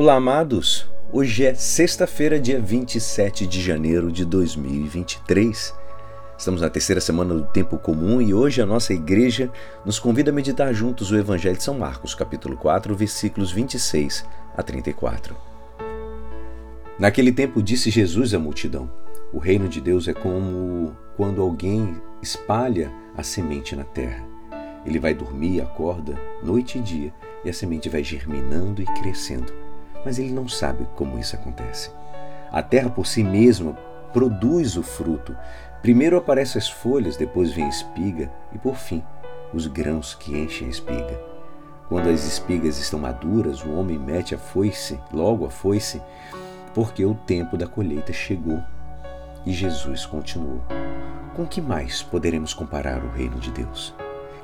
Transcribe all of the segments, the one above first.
Olá, amados! Hoje é sexta-feira, dia 27 de janeiro de 2023. Estamos na terceira semana do tempo comum e hoje a nossa igreja nos convida a meditar juntos o Evangelho de São Marcos, capítulo 4, versículos 26 a 34. Naquele tempo disse Jesus à multidão: O reino de Deus é como quando alguém espalha a semente na terra. Ele vai dormir e acorda noite e dia, e a semente vai germinando e crescendo mas ele não sabe como isso acontece. A terra por si mesma produz o fruto. Primeiro aparecem as folhas, depois vem a espiga e, por fim, os grãos que enchem a espiga. Quando as espigas estão maduras, o homem mete a foice, logo a foice, porque o tempo da colheita chegou. E Jesus continuou: Com que mais poderemos comparar o reino de Deus?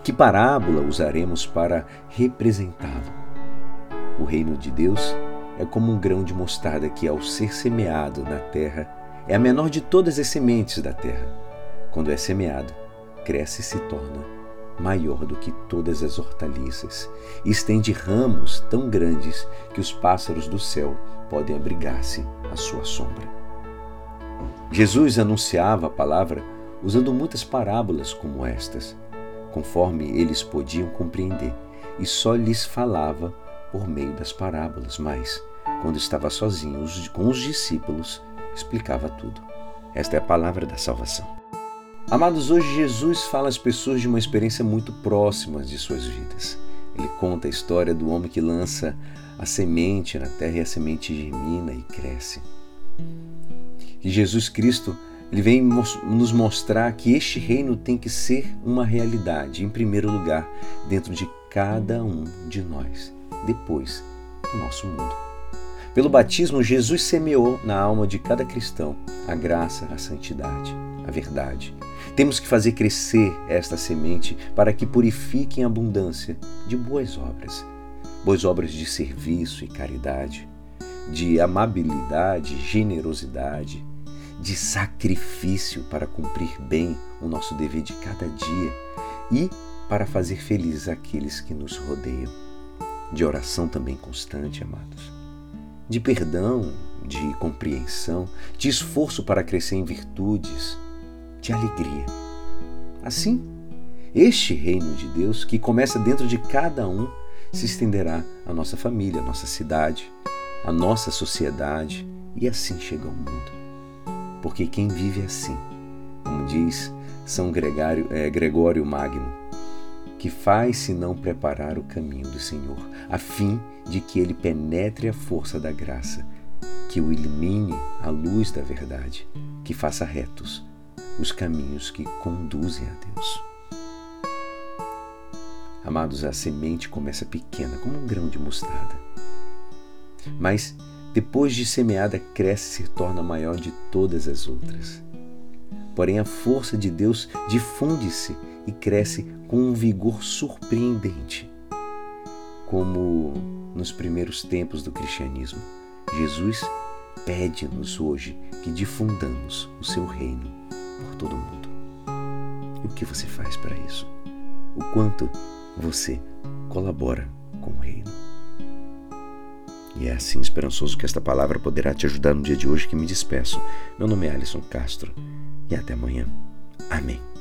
Que parábola usaremos para representá-lo? O reino de Deus é como um grão de mostarda que, ao ser semeado na terra, é a menor de todas as sementes da terra. Quando é semeado, cresce e se torna maior do que todas as hortaliças e estende ramos tão grandes que os pássaros do céu podem abrigar-se à sua sombra. Jesus anunciava a palavra usando muitas parábolas como estas, conforme eles podiam compreender, e só lhes falava por meio das parábolas, mas, quando estava sozinho com os discípulos, explicava tudo. Esta é a palavra da salvação. Amados, hoje Jesus fala às pessoas de uma experiência muito próxima de suas vidas. Ele conta a história do homem que lança a semente na terra e a semente germina e cresce. E Jesus Cristo ele vem nos mostrar que este reino tem que ser uma realidade, em primeiro lugar, dentro de cada um de nós depois do nosso mundo. Pelo batismo, Jesus semeou na alma de cada cristão a graça, a santidade, a verdade. Temos que fazer crescer esta semente para que purifique em abundância de boas obras, boas obras de serviço e caridade, de amabilidade, generosidade, de sacrifício para cumprir bem o nosso dever de cada dia e para fazer felizes aqueles que nos rodeiam de oração também constante, amados, de perdão, de compreensão, de esforço para crescer em virtudes, de alegria. Assim, este reino de Deus, que começa dentro de cada um, se estenderá à nossa família, à nossa cidade, à nossa sociedade e assim chega ao mundo. Porque quem vive assim, como diz São Gregório, é, Gregório Magno, que faz senão preparar o caminho do Senhor, a fim de que ele penetre a força da graça, que o ilumine a luz da verdade, que faça retos os caminhos que conduzem a Deus. Amados, a semente começa pequena, como um grão de mostarda. Mas, depois de semeada, cresce e se torna maior de todas as outras. Porém, a força de Deus difunde-se e cresce com um vigor surpreendente. Como nos primeiros tempos do cristianismo, Jesus pede-nos hoje que difundamos o seu reino por todo o mundo. E o que você faz para isso? O quanto você colabora com o reino? E é assim esperançoso que esta palavra poderá te ajudar no dia de hoje que me despeço. Meu nome é Alisson Castro e até amanhã. Amém.